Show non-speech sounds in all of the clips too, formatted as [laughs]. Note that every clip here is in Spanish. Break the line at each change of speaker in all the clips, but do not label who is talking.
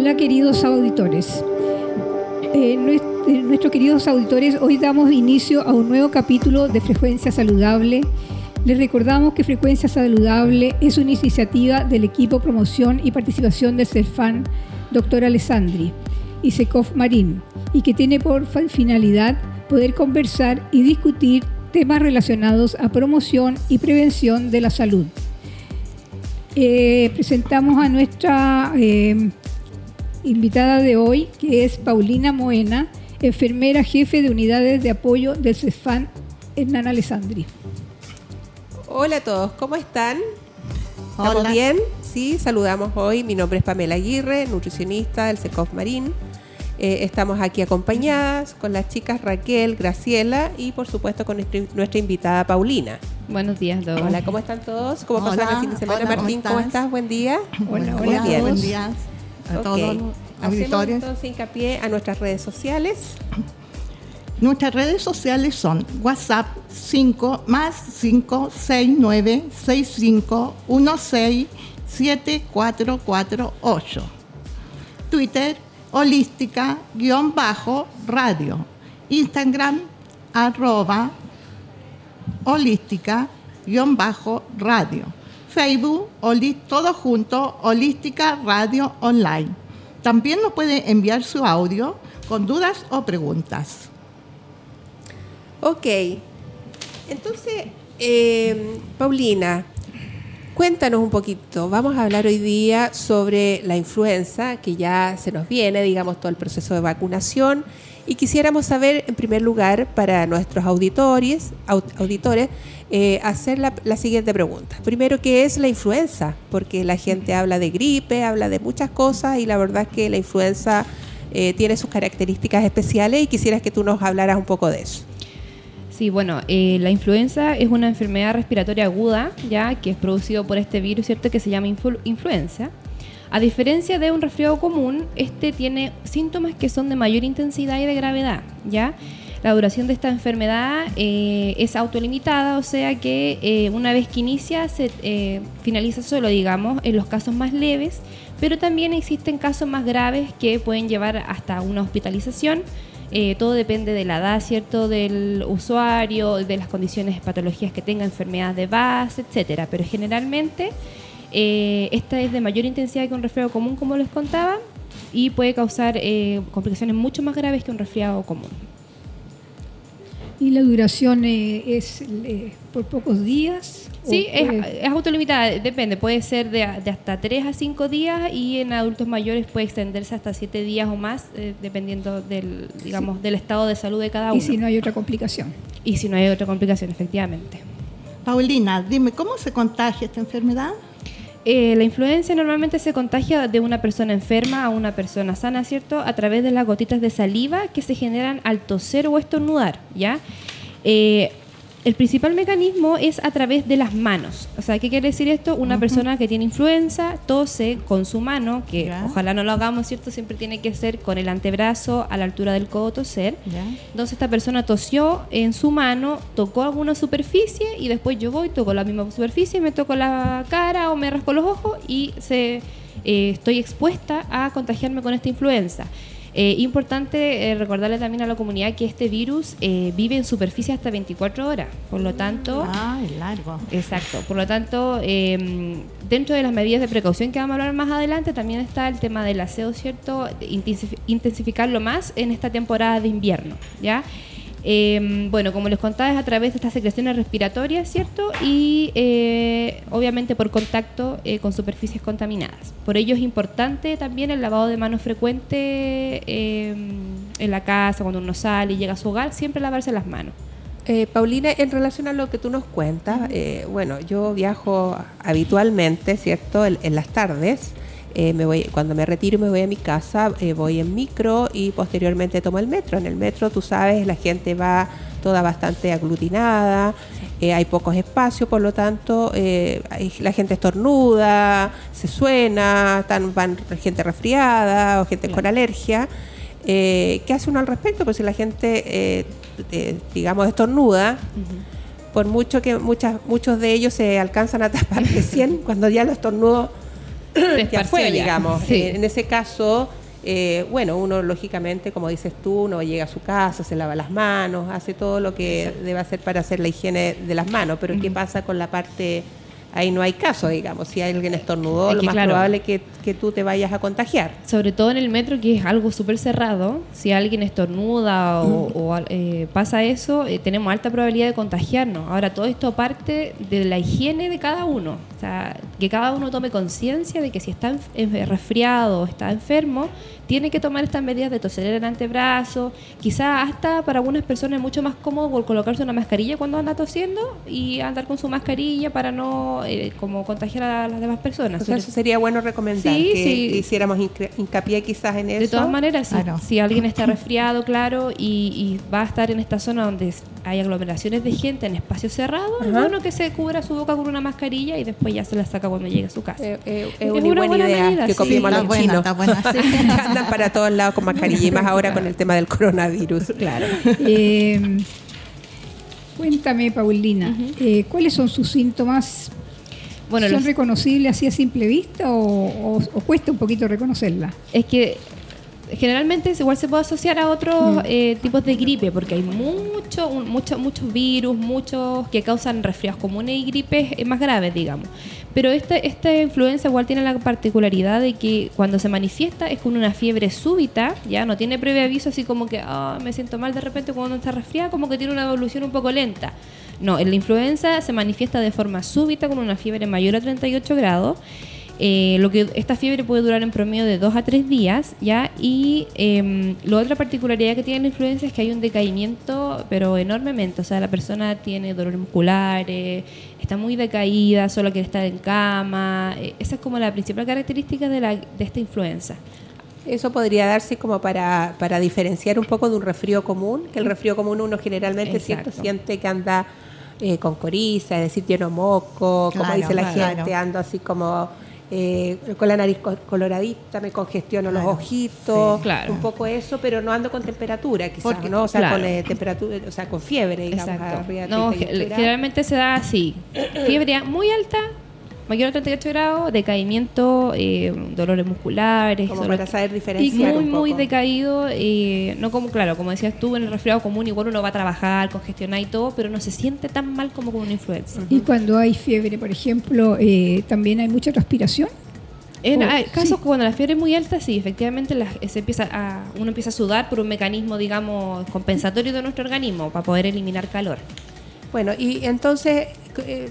Hola queridos auditores. Eh, nuestros queridos auditores, hoy damos inicio a un nuevo capítulo de Frecuencia Saludable. Les recordamos que Frecuencia Saludable es una iniciativa del equipo Promoción y Participación del CERFAN, Dr. Alessandri, y SECOF Marín, y que tiene por finalidad poder conversar y discutir temas relacionados a promoción y prevención de la salud. Eh, presentamos a nuestra eh, invitada de hoy, que es Paulina Moena, enfermera jefe de unidades de apoyo del CEFAN Hernán Alessandri.
Hola a todos, ¿cómo están? ¿Estamos bien? Sí, saludamos hoy. Mi nombre es Pamela Aguirre, nutricionista del SECOF Marín. Eh, estamos aquí acompañadas con las chicas Raquel, Graciela y por supuesto con nuestra, invitada Paulina.
Buenos días, todos.
Hola, ¿cómo están todos? ¿Cómo pasaron el fin de semana? Martín, ¿cómo estás? Buen día.
Hola, hola,
bien.
Buen día a todos los
auditores. entonces hincapié a nuestras redes sociales.
Nuestras redes sociales son WhatsApp 5 más 569 65 16 7448. Twitter holística-radio. Instagram arroba holística-radio. Facebook, todo junto, Holística Radio Online. También nos puede enviar su audio con dudas o preguntas.
Ok. Entonces, eh, Paulina, Cuéntanos un poquito, vamos a hablar hoy día sobre la influenza, que ya se nos viene, digamos, todo el proceso de vacunación, y quisiéramos saber, en primer lugar, para nuestros auditores, auditores eh, hacer la, siguiente pregunta. Primero, ¿qué es la influenza? Porque la gente habla de gripe, habla de muchas cosas, y la verdad es que la influenza eh, tiene sus características especiales, y quisieras que tú nos hablaras un poco de eso.
Sí, bueno, eh, la influenza es una enfermedad respiratoria aguda, ya que es producido por este virus, ¿cierto? Que se llama influenza. A diferencia de un resfriado común, este tiene síntomas que son de mayor intensidad y de gravedad, ¿ya? La duración de esta enfermedad eh, es autolimitada, o sea que eh, una vez que inicia se finaliza solo, digamos, en los casos más leves, pero también existen casos más graves que pueden llevar hasta una hospitalización eh, todo depende de la edad, ¿cierto?, del usuario, de las condiciones, patologías que tenga, enfermedades de base, etcétera. Pero generalmente eh, esta es de mayor intensidad que un resfriado común, como les contaba, y puede causar eh, complicaciones mucho más graves que un resfriado común.
¿Y la duración es por pocos días?
Sí, es, autolimitada, depende, puede ser de, hasta 3 a 5 días y en adultos mayores puede extenderse hasta 7 días o más, eh, dependiendo del, digamos, del estado de salud de cada uno.
Y si no hay otra complicación.
Y si no hay otra complicación, efectivamente.
Paulina, dime, ¿cómo se contagia esta enfermedad?
Eh, la influencia normalmente se contagia de una persona enferma a una persona sana, ¿cierto? A través de las gotitas de saliva que se generan al toser o estornudar, ¿ya? Eh, el principal mecanismo es a través de las manos. O sea, ¿qué quiere decir esto? Una persona que tiene influenza tose con su mano, que ojalá no lo hagamos, ¿cierto? Siempre tiene que ser con el antebrazo a la altura del codo toser. Entonces esta persona tosió en su mano, tocó alguna superficie y después yo voy, toco la misma superficie, me toco la cara o me raspo los ojos y se, eh, estoy expuesta a contagiarme con esta influenza. Eh, importante eh, recordarle también a la comunidad que este virus eh, vive en superficie hasta 24 horas, por lo tanto...
Ah, es largo.
Exacto, por lo tanto, em, dentro de las medidas de precaución que vamos a hablar más adelante, también está el tema del aseo, ¿cierto? Intensificarlo más en esta temporada de invierno, ¿ya? Em, bueno, como les contaba, es a través de estas secreciones respiratorias, ¿cierto? Y eh, obviamente por contacto eh, con superficies contaminadas. Por ello es importante también el lavado de manos frecuente em, en la casa, cuando uno sale y llega a su hogar, siempre lavarse las manos.
Eh, Paulina, en relación a lo que tú nos cuentas, bueno, yo viajo habitualmente, ¿cierto?, en las tardes. Eh, me voy, cuando me retiro me voy a mi casa, eh, voy en micro y posteriormente tomo el metro. En el metro, tú sabes, la gente va toda bastante aglutinada, eh, hay pocos espacios, por lo tanto, la gente estornuda, se suena, van gente resfriada o gente con alergia. ¿Qué hace uno al respecto? Pues si la gente, digamos, estornuda, por mucho que muchas, muchos de ellos se alcanzan a tapar recién, [laughs] cuando ya los estornudos [coughs] ya fue, digamos.
Sí.
Eh, en ese caso, eh, bueno, uno lógicamente, como dices tú, uno llega a su casa, se lava las manos, hace todo lo que debe hacer para hacer la higiene de las manos, pero ¿qué pasa con la parte... Ahí no hay caso, digamos. Si alguien estornudó,
Es
lo
que,
más
claro.
probable es que, que tú te vayas a contagiar.
Sobre todo en el metro, que es algo súper cerrado, si alguien estornuda o, o, eh, pasa eso, eh, tenemos alta probabilidad de contagiarnos. Ahora, todo esto parte de la higiene de cada uno. O sea, que cada uno tome conciencia de que si está resfriado o está enfermo, tiene que tomar estas medidas de toser en el antebrazo. Quizá hasta para algunas personas es mucho más cómodo colocarse una mascarilla cuando anda tosiendo y andar con su mascarilla para no eh, como contagiar a las demás personas.
O sea,
Sobre-
eso sería bueno recomendar
Sí,
que
sí.
hiciéramos hinca- hincapié quizás en eso.
De todas maneras, si,
Claro.
si alguien está resfriado, claro, y, y va a estar en esta zona donde hay aglomeraciones de gente en espacios cerrados, es bueno que se cubra su boca con una mascarilla y después ya se la saca cuando llegue a su casa.
Eh, eh, es una,
una
buena,
buena
idea
medida,
que
sí.
copiemos a
está
los
buena,
chinos.
está buena, [laughs] sí.
que andan para todos lados con mascarilla y más ahora con el tema del coronavirus. [laughs]
Claro.
Eh, cuéntame, Paulina, eh, ¿cuáles son sus síntomas?
Bueno,
¿Son
los-
reconocibles así a simple vista o, o- o cuesta un poquito reconocerla?
es que generalmente igual se puede asociar a otros eh, tipos de gripe, porque hay mucho, un- mucho- muchos virus, muchos que causan resfriados comunes y gripes eh, más graves, digamos. Pero esta, esta influenza igual tiene la particularidad de que cuando se manifiesta es con una fiebre súbita, ya no tiene previo aviso, así como que "Ah, me siento mal de repente cuando está resfriada, como que tiene una evolución un poco lenta. No, en la influenza se manifiesta de forma súbita con una fiebre mayor a 38 grados. Eh, lo que esta fiebre puede durar en promedio de 2 a 3 días, ¿ya? Y eh, la otra particularidad que tiene la influenza es que hay un decaimiento, pero enormemente. O sea, la persona tiene dolores musculares, está muy decaída, solo quiere estar en cama. Eh, esa es como la principal característica de, la, de esta influenza.
Eso podría darse como para, para diferenciar un poco de un resfrío común, que el resfrío común uno generalmente.
Exacto.
siente que anda eh, con coriza, es decir, lleno moco, como
Claro,
dice la
claro.
gente, ando así como eh, con la nariz co- coloradita, me congestiono los ojitos,
sí. Claro.
un poco eso, pero no ando con temperatura quizás,
Porque-
¿no? O sea,
claro.
con eh, temperatura, o sea, con fiebre, digamos,
Exacto.
arriba
No,
38
ge-
grados.
generalmente se da así. Fiebre muy alta, mayor a 38 grados, decaimiento, eh, dolores musculares.
Como
dolor-
para saber
y
diferenciar
muy,
un
muy
poco.
decaído. eh, no como, claro, como decías tú, en el resfriado común igual uno va a trabajar, congestionar y todo, pero no se siente tan mal como con una influenza.
Y cuando hay fiebre, por ejemplo, eh, también hay mucha transpiración.
En
Oh,
hay casos
sí.
que cuando la fiebre es muy alta, sí, efectivamente la- se empieza a, uno empieza a sudar por un mecanismo, digamos, compensatorio de nuestro organismo para poder eliminar calor.
Bueno, y entonces, eh,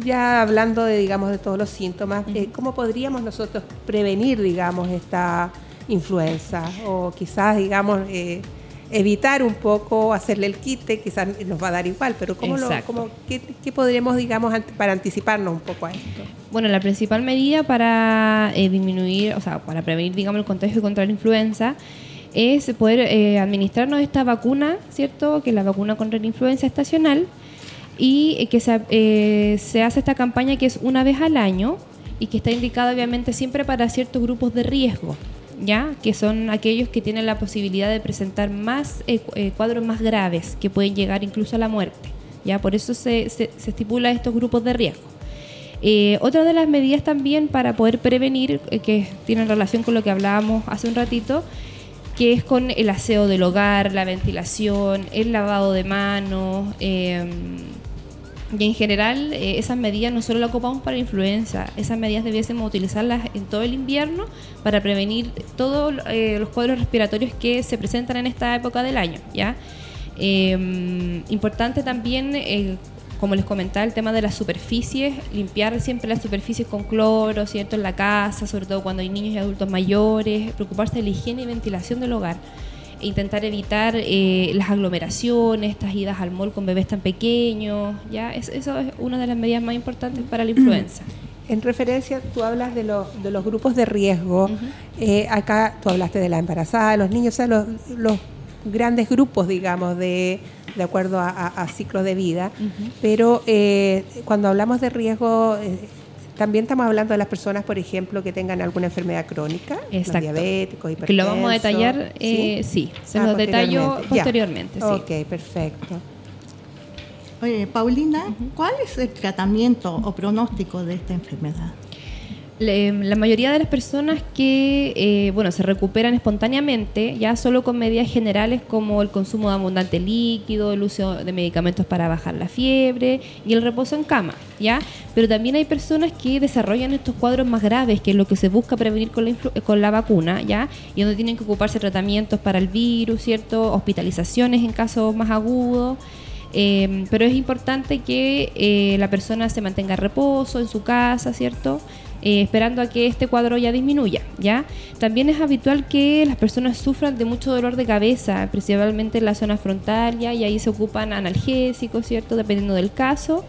ya hablando de, digamos, de todos los síntomas, eh, ¿cómo podríamos nosotros prevenir, digamos, esta influenza? O quizás, digamos, eh, evitar un poco, hacerle el quite, quizás nos va a dar igual, pero ¿cómo lo, cómo, qué, qué podremos, digamos, para anticiparnos un poco a esto?
Bueno, la principal medida para eh, disminuir, o sea, para prevenir, digamos, el contagio contra la influenza es poder eh, administrarnos esta vacuna, ¿cierto? Que es la vacuna contra la influenza estacional y eh, que se, eh, se hace esta campaña que es una vez al año y que está indicada obviamente siempre para ciertos grupos de riesgo, ¿ya? Que son aquellos que tienen la posibilidad de presentar más eh, eh, cuadros más graves que pueden llegar incluso a la muerte, ¿ya? Por eso se, se, estipula estos grupos de riesgo. Otra de las medidas también para poder prevenir, que tienen relación con lo que hablábamos hace un ratito, que es con el aseo del hogar, la ventilación, el lavado de manos. Y en general, eh, esas medidas no solo las ocupamos para influenza, esas medidas debiésemos utilizarlas en todo el invierno para prevenir todos eh, los cuadros respiratorios que se presentan en esta época del año. ¿ya? Eh, importante también, eh, como les comentaba, el tema de las superficies, limpiar siempre las superficies con cloro, ¿cierto? En la casa, sobre todo cuando hay niños y adultos mayores, preocuparse de la higiene y ventilación del hogar. Intentar evitar eh, las aglomeraciones, estas idas al mall con bebés tan pequeños, ¿ya? Es- eso es una de las medidas más importantes para la influenza.
En referencia, tú hablas de los, de los grupos de riesgo. Eh, acá tú hablaste de la embarazada, de los niños, o sea, los, los grandes grupos, digamos, de, de acuerdo a, a- a ciclos de vida. Pero eh, cuando hablamos de riesgo, eh, también estamos hablando de las personas, por ejemplo, que tengan alguna enfermedad crónica, los diabéticos, hipertensos.
Que lo vamos a detallar,
¿sí?
eh, sí, se
Ah,
los detallo
Ya.
posteriormente, sí.
Ok, perfecto.
Oye, Paulina, ¿cuál es el tratamiento o pronóstico de esta enfermedad?
Le- La mayoría de las personas que eh, bueno, se recuperan espontáneamente, ya solo con medidas generales como el consumo de abundante líquido, el uso de medicamentos para bajar la fiebre y el reposo en cama, ¿ya? Pero también hay personas que desarrollan estos cuadros más graves, que es lo que se busca prevenir con la, eh, con la vacuna, ¿ya? Y donde tienen que ocuparse tratamientos para el virus, ¿cierto? Hospitalizaciones en casos más agudos. Eh, pero es importante que eh, la persona se mantenga en reposo en su casa, ¿cierto? Eh, esperando a que este cuadro ya disminuya, ¿ya? También es habitual que las personas sufran de mucho dolor de cabeza, principalmente en la zona frontal, ¿ya? Y ahí se ocupan analgésicos, ¿cierto? Dependiendo del caso.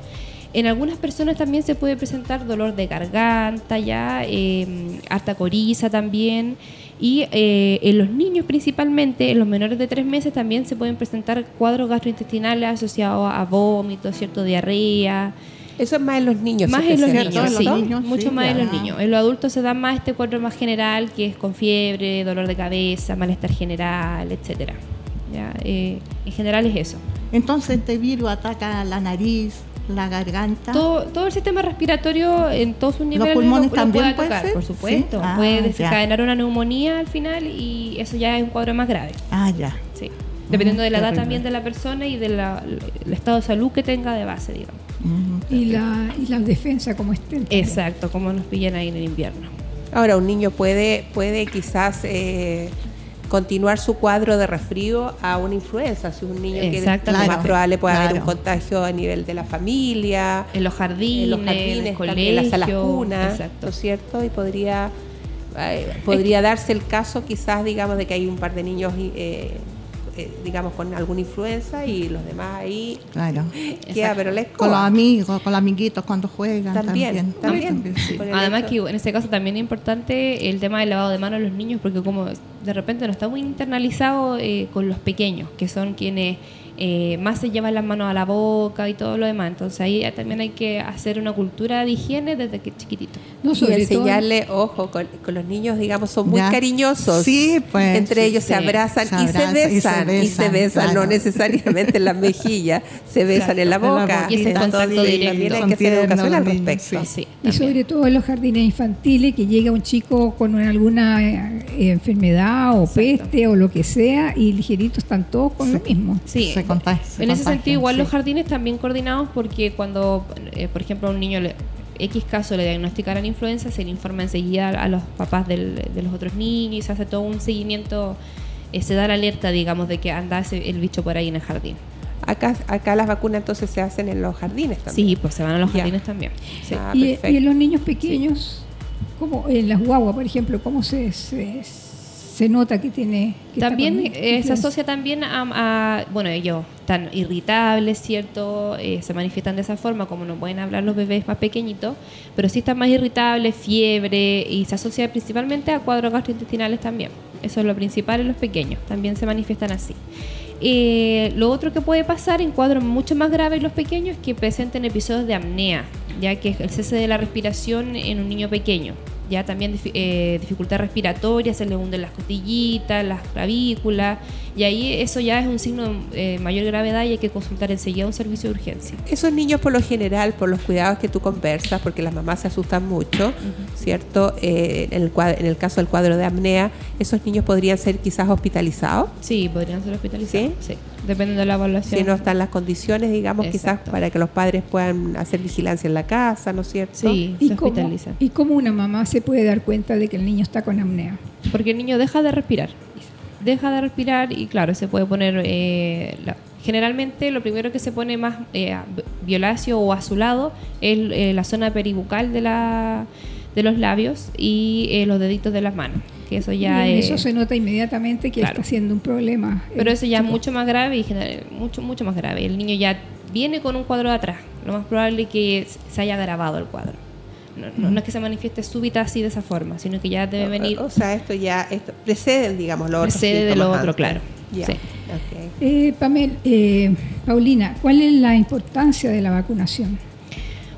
En algunas personas también se puede presentar dolor de garganta, ya, eh, harta coriza también. Y eh, en los niños principalmente, en los menores de tres meses, también se pueden presentar cuadros gastrointestinales asociados a vómitos, cierto, diarrea.
Eso es más en los niños.
Más en los niños, sí,
los niños,
mucho
sí,
más en los niños. En los adultos se da más este cuadro más general, que es con fiebre, dolor de cabeza, malestar general, etcétera. Ya, eh, en general es eso.
Entonces este virus ataca la nariz, la garganta.
Todo, todo el sistema respiratorio en todos sus niveles
pulmones
lo- lo
también
puede
puede
atacar,
ser?
por supuesto.
Sí. Ah,
puede
ya.
desencadenar una neumonía al final y eso ya es un cuadro más grave.
Ah, ya.
Sí. Dependiendo de la edad
terrible.
también de la persona y del estado de salud que tenga de base, digamos.
Y la, y la defensa como estén.
Exacto, como nos pillan ahí en el invierno.
Ahora, un niño puede, puede quizás eh, continuar su cuadro de resfrío a una influenza. Si un niño lo más probable puede haber un
Claro.
contagio a nivel de la familia,
En los jardines,
en los jardines, en las salas
colegio,
cunas,
Exacto.
¿no es cierto? Y podría, eh, podría darse el caso quizás, digamos, de que hay un par de niños, eh, eh, digamos, con alguna influenza y los demás ahí
Claro.
queda, pero la
Con los amigos, con los amiguitos cuando juegan.
También,
También, sí.
Además que en este caso también es importante el tema del lavado de manos a los niños porque como de repente no está muy internalizado eh, con los pequeños, que son quienes eh, más se llevan las manos a la boca y todo lo demás. Entonces ahí también hay que hacer una cultura de higiene desde que es chiquitito.
No,
y
todo-
enseñarle, ojo, con, con los niños, digamos, son muy
Ya.
cariñosos.
Sí, pues,
Entre
sí,
ellos se abrazan,
Se
y, se
abrazan y se
besan, y se besan. no necesariamente en las mejillas, se besan en la
Exacto, en la
boca.
Y ese contacto directo.
también hay que hacer educación al respecto.
Sí,
Y sobre todo en los jardines infantiles, que llega un chico con alguna eh, enfermedad o peste o lo que sea, y ligerito están todos con lo mismo.
Sí,
Se contagia- se
en ese sentido igual
sí.
los jardines también coordinados porque cuando, eh, por ejemplo, a un niño le, X caso le diagnosticaran influenza, se le informa enseguida a los papás del- de los otros niños y se hace todo un seguimiento, eh, se da la alerta, digamos, de que anda ese- el bicho por ahí en el jardín.
Acá, acá las vacunas entonces se hacen en los jardines también.
Sí, pues se van a los
Ya.
jardines también. Sí.
Ah,
y, en los niños pequeños, como en las guaguas, por ejemplo, ¿cómo se, se, se nota que tiene... que
También eh, se asocia también a, a- bueno, ellos están irritables, ¿cierto? Eh, se manifiestan de esa forma, como no pueden hablar los bebés más pequeñitos, pero sí están más irritables, fiebre, y se asocia principalmente a cuadros gastrointestinales también. Eso es lo principal en los pequeños, también se manifiestan así. Eh, lo otro que puede pasar en cuadros mucho más graves en los pequeños es que presenten episodios de apnea, ya que es el cese de la respiración en un niño pequeño. Ya también eh, dificultad respiratoria, se le hunden las costillitas, las clavículas, y ahí eso ya es un signo de eh, mayor gravedad y hay que consultar enseguida un servicio de urgencia.
Esos niños por lo general, por los cuidados que tú conversas, porque las mamás se asustan mucho, ¿cierto? Eh, en, el cuadro- en el caso del cuadro de apnea, esos niños podrían ser quizás hospitalizados,
Sí, podrían ser hospitalizados.
¿Sí?
Sí, dependiendo de la evaluación.
si no están las condiciones, digamos, quizás para que los padres puedan hacer vigilancia en la casa, ¿no es cierto?
Sí,
¿Y cómo. ¿Y cómo una mamá se puede dar cuenta de que el niño está con apnea?
Porque el niño deja de respirar. Deja de respirar y claro, se puede poner... eh, la- generalmente lo primero que se pone más eh, violáceo o azulado es eh, la zona peribucal de, la, de los labios y eh, los deditos de las manos. Que eso ya
y en
es...
eso se nota inmediatamente que
Claro.
está siendo un problema.
Pero eso ya es mucho más grave y general- mucho, mucho más grave. El niño ya viene con un cuadro de atrás. Lo más probable es que se haya agravado el cuadro. No, no- no es que se manifieste súbita así de esa forma, sino que ya debe venir
O sea, esto ya esto precede, digamos, lo otro.
precede de lo otro, claro.
Ya.
Sí.
ok.
Eh, Pamel, eh, Paulina, ¿cuál es la importancia de la vacunación?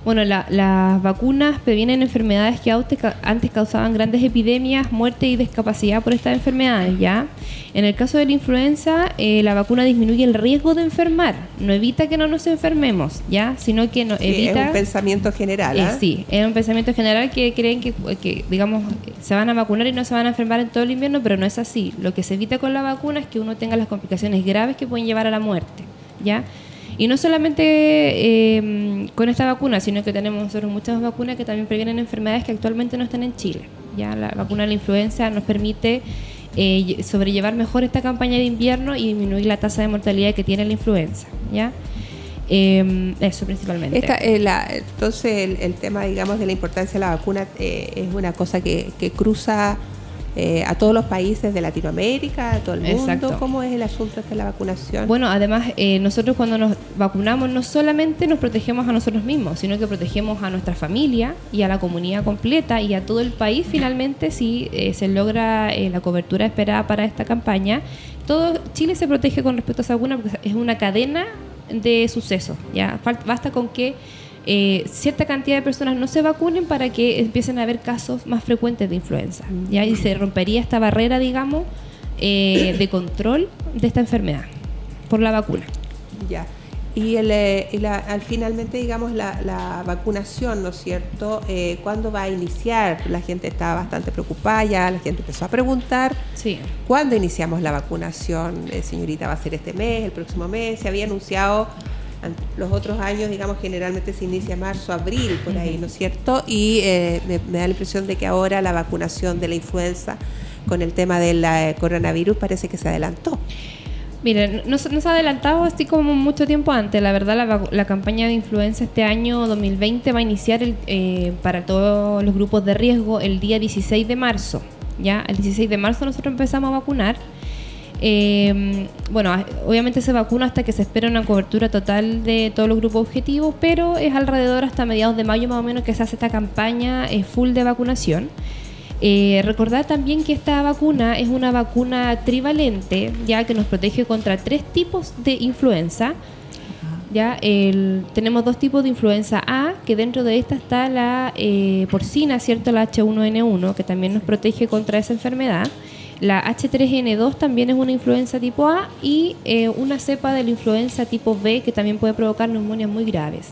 Bueno, la- las vacunas previenen enfermedades que antes ca- antes causaban grandes epidemias, muerte y discapacidad por estas enfermedades, ¿ya? En el caso de la influenza, eh, la vacuna disminuye el riesgo de enfermar, no evita que no nos enfermemos, ¿ya? Sino que no,
Sí, es
evita...
un pensamiento general.
Eh,
¿ah?
sí, es un pensamiento general que creen que, que, digamos, se van a vacunar y no se van a enfermar en todo el invierno, pero no es así. Lo que se evita con la vacuna es que uno tenga las complicaciones graves que pueden llevar a la muerte, ¿ya? Y no solamente eh, con esta vacuna, sino que tenemos nosotros muchas vacunas que también previenen enfermedades que actualmente no están en Chile. Ya la vacuna de la influenza nos permite eh, lle- sobrellevar mejor esta campaña de invierno y disminuir la tasa de mortalidad que tiene la influenza, ¿ya? Eh, eso principalmente.
Esta, eh, la- entonces, el, el tema, digamos, de la importancia de la vacuna eh, es una cosa que, que cruza eh, a todos los países de Latinoamérica, a todo el mundo.
Exacto.
¿Cómo es el asunto este de la vacunación?
Bueno, además, eh, nosotros cuando nos vacunamos no solamente nos protegemos a nosotros mismos, sino que protegemos a nuestra familia y a la comunidad completa y a todo el país finalmente si eh, se logra eh, la cobertura esperada para esta campaña. Todo Chile se protege con respecto a esa vacuna porque es una cadena de sucesos. Ya basta con que eh, cierta cantidad de personas no se vacunen para que empiecen a haber casos más frecuentes de influenza. ¿ya? Y se rompería esta barrera, digamos, eh, de control de esta enfermedad por la vacuna.
Ya. Y, el, eh, al finalmente, digamos, la, la vacunación, ¿no es cierto? Eh, ¿Cuándo va a iniciar? La gente está bastante preocupada, ya la gente empezó a preguntar.
Sí.
¿Cuándo iniciamos la vacunación? Eh, señorita, ¿va a ser este mes, el próximo mes? Se había anunciado an- los otros años, digamos, generalmente se inicia marzo, abril, por ahí, ¿no es cierto? Y eh, me, me da la impresión de que ahora la vacunación de la influenza con el tema del eh, coronavirus parece que se adelantó.
Miren, no, se- no se ha adelantado así como mucho tiempo antes. La verdad, la, la campaña de influenza este año 2020 va a iniciar el, eh, para todos los grupos de riesgo el día 16 de marzo. ¿ya? El 16 de marzo nosotros empezamos a vacunar. Eh, bueno, a- obviamente se vacuna hasta que se espera una cobertura total de todos los grupos objetivos, pero es alrededor hasta mediados de mayo más o menos que se hace esta campaña eh, full de vacunación. Eh, recordar también que esta vacuna es una vacuna trivalente, ya que nos protege contra tres tipos de influenza. Ya el- tenemos dos tipos de influenza A, que dentro de esta está la eh, porcina, ¿cierto? La H1N1, que también nos protege contra esa enfermedad. La H3N2 también es una influenza tipo A y eh, una cepa de la influenza tipo B que también puede provocar neumonias muy graves.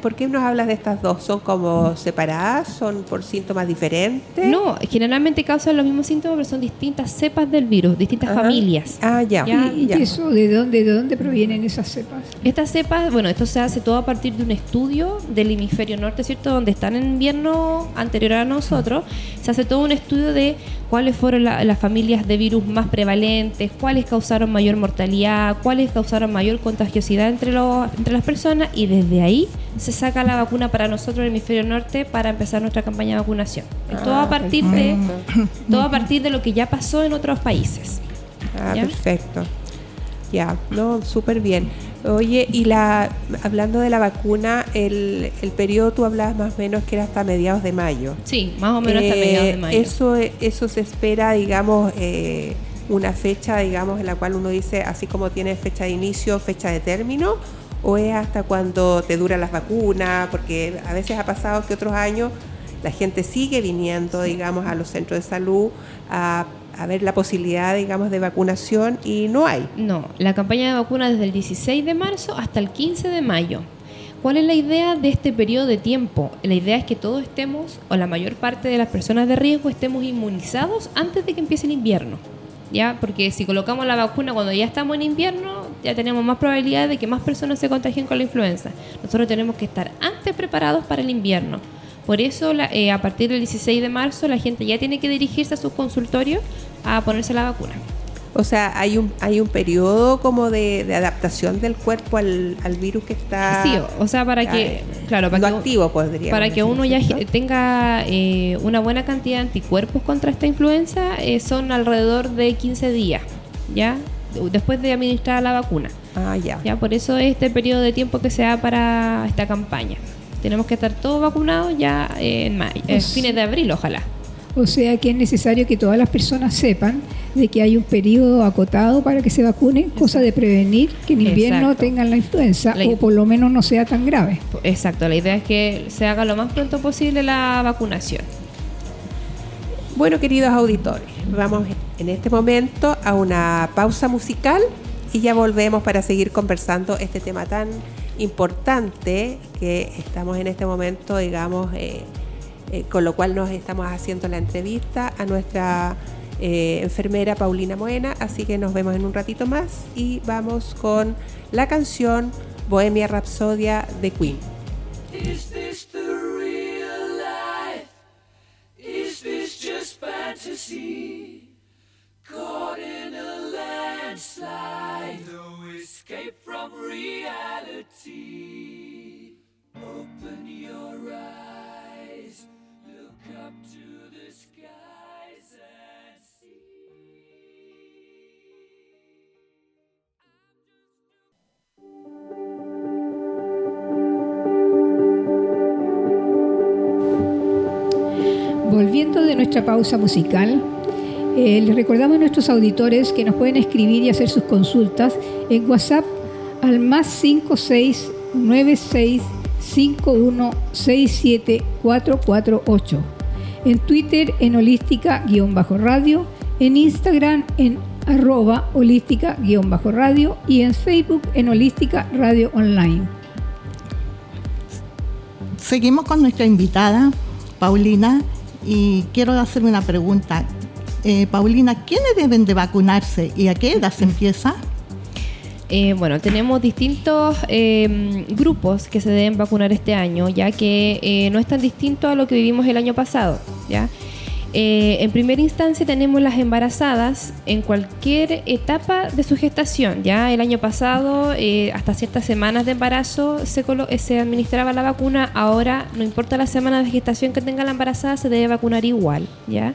¿Por qué nos hablas de estas dos? ¿Son como separadas? ¿Son por síntomas diferentes?
No, generalmente causan los mismos síntomas, pero son distintas cepas del virus, distintas
Ajá.
familias.
Ah, ya.
Ya,
¿Y
ya.
eso de dónde, de dónde provienen esas cepas?
Estas cepas, bueno, esto se hace todo a partir de un estudio del hemisferio norte, ¿cierto? Donde están en invierno anterior a nosotros. Se hace todo un estudio de cuáles fueron la- las familias de virus más prevalentes, cuáles causaron mayor mortalidad, cuáles causaron mayor contagiosidad entre, los, entre las personas y desde ahí se saca la vacuna para nosotros, el hemisferio norte, para empezar nuestra campaña de vacunación. Todo
Ah,
a partir de todo a partir de lo que ya pasó en otros países.
Ah,
¿Ya?
perfecto. Ya, no, súper bien. Oye, y la hablando de la vacuna, el, el periodo tú hablabas más o menos que era hasta mediados de mayo.
Sí, más o menos hasta
Eh,
mediados de mayo.
Eso, eso se espera, digamos, eh, una fecha, digamos, en la cual uno dice, así como tiene fecha de inicio, fecha de término, o es hasta cuando te duran las vacunas, porque a veces ha pasado que otros años la gente sigue viniendo, digamos, a los centros de salud a, a ver la posibilidad, digamos, de vacunación y no hay.
No, la campaña de vacuna desde el 16 de marzo hasta el 15 de mayo. ¿Cuál es la idea de este periodo de tiempo? La idea es que todos estemos, o la mayor parte de las personas de riesgo, estemos inmunizados antes de que empiece el invierno. ¿Ya? Porque si colocamos la vacuna cuando ya estamos en invierno, ya tenemos más probabilidad de que más personas se contagien con la influenza. Nosotros tenemos que estar antes preparados para el invierno. Por eso, la- eh, a partir del 16 de marzo, la gente ya tiene que dirigirse a sus consultorios a ponerse la vacuna.
O sea, hay un, hay un periodo como de, de adaptación del cuerpo al, al virus que está
Sí, o- sea, para que,
ah,
claro, para que,
activo,
para que uno ya tenga eh, una buena cantidad de anticuerpos contra esta influenza, eh, son alrededor de 15 días, ¿ya? Después de administrar la vacuna.
Ah, ya.
¿ya? Por eso este periodo de tiempo que se da para esta campaña. Tenemos que estar todos vacunados ya eh, en mayo, eh,
Pues-
fines de abril, ojalá.
O sea que es necesario que todas las personas sepan de que hay un periodo acotado para que se vacunen, cosa de prevenir que en invierno
Exacto.
tengan la influenza
La-
o por lo menos no sea tan grave.
Exacto, la idea es que se haga lo más pronto posible la vacunación.
Bueno, queridos auditores, vamos en este momento a una pausa musical y ya volvemos para seguir conversando este tema tan importante que estamos en este momento, digamos, eh, eh, con lo cual nos estamos haciendo la entrevista a nuestra eh, enfermera Paulina Moena. Así que nos vemos en un ratito más y vamos con la canción Bohemia Rhapsodia de Queen.
Fantasy? Caught in a landslide, no escape from reality. Open your eyes,
De nuestra pausa musical, eh, les recordamos a nuestros auditores que nos pueden escribir y hacer sus consultas en WhatsApp al más 5696 5167448, en Twitter en holística-radio, en Instagram en arroba holística-radio y en Facebook en holística radio online.
Seguimos con nuestra invitada, Paulina, y quiero hacerle una pregunta. Eh, Paulina, ¿quiénes deben de vacunarse y a qué edad se empieza?
Eh, bueno, tenemos distintos eh, grupos que se deben vacunar este año, ya que eh, no es tan distinto a lo que vivimos el año pasado. ¿ya? Eh, en primera instancia tenemos las embarazadas en cualquier etapa de su gestación. Ya el año pasado, eh, hasta ciertas semanas de embarazo, se, eh, se administraba la vacuna. Ahora, no importa la semana de gestación que tenga la embarazada, se debe vacunar igual. ¿ya?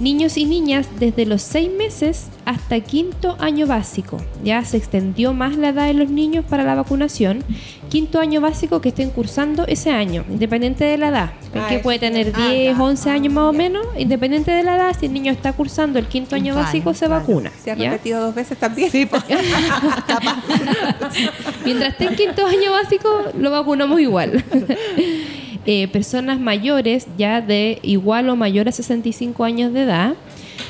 Niños y niñas desde los 6 meses hasta quinto año básico. Ya se extendió más la edad de los niños para la vacunación. Quinto año básico que estén cursando ese año, independiente de la edad.
Ah,
que puede tener
Ah,
10,
ya.
11 años más o menos, independiente de la edad, si el niño está cursando el quinto año
Vale,
básico, se
vale.
vacuna.
Se ha
¿ya?
repetido dos veces también.
Sí. [laughs] [laughs]
Mientras esté en quinto año básico, lo vacunamos igual. [laughs] Eh, personas mayores, ya de igual o mayor a 65 años de edad,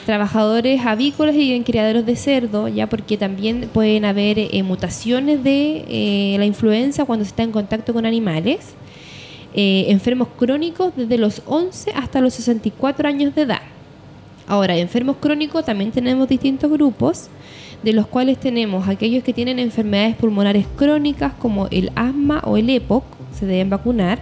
trabajadores avícolas y en criaderos de cerdo, ya porque también pueden haber eh, mutaciones de eh, la influenza cuando se está en contacto con animales. Enfermos crónicos desde los 11 hasta los 64 años de edad. Ahora, enfermos crónicos también tenemos distintos grupos, de los cuales tenemos aquellos que tienen enfermedades pulmonares crónicas como el asma o el EPOC, se deben vacunar.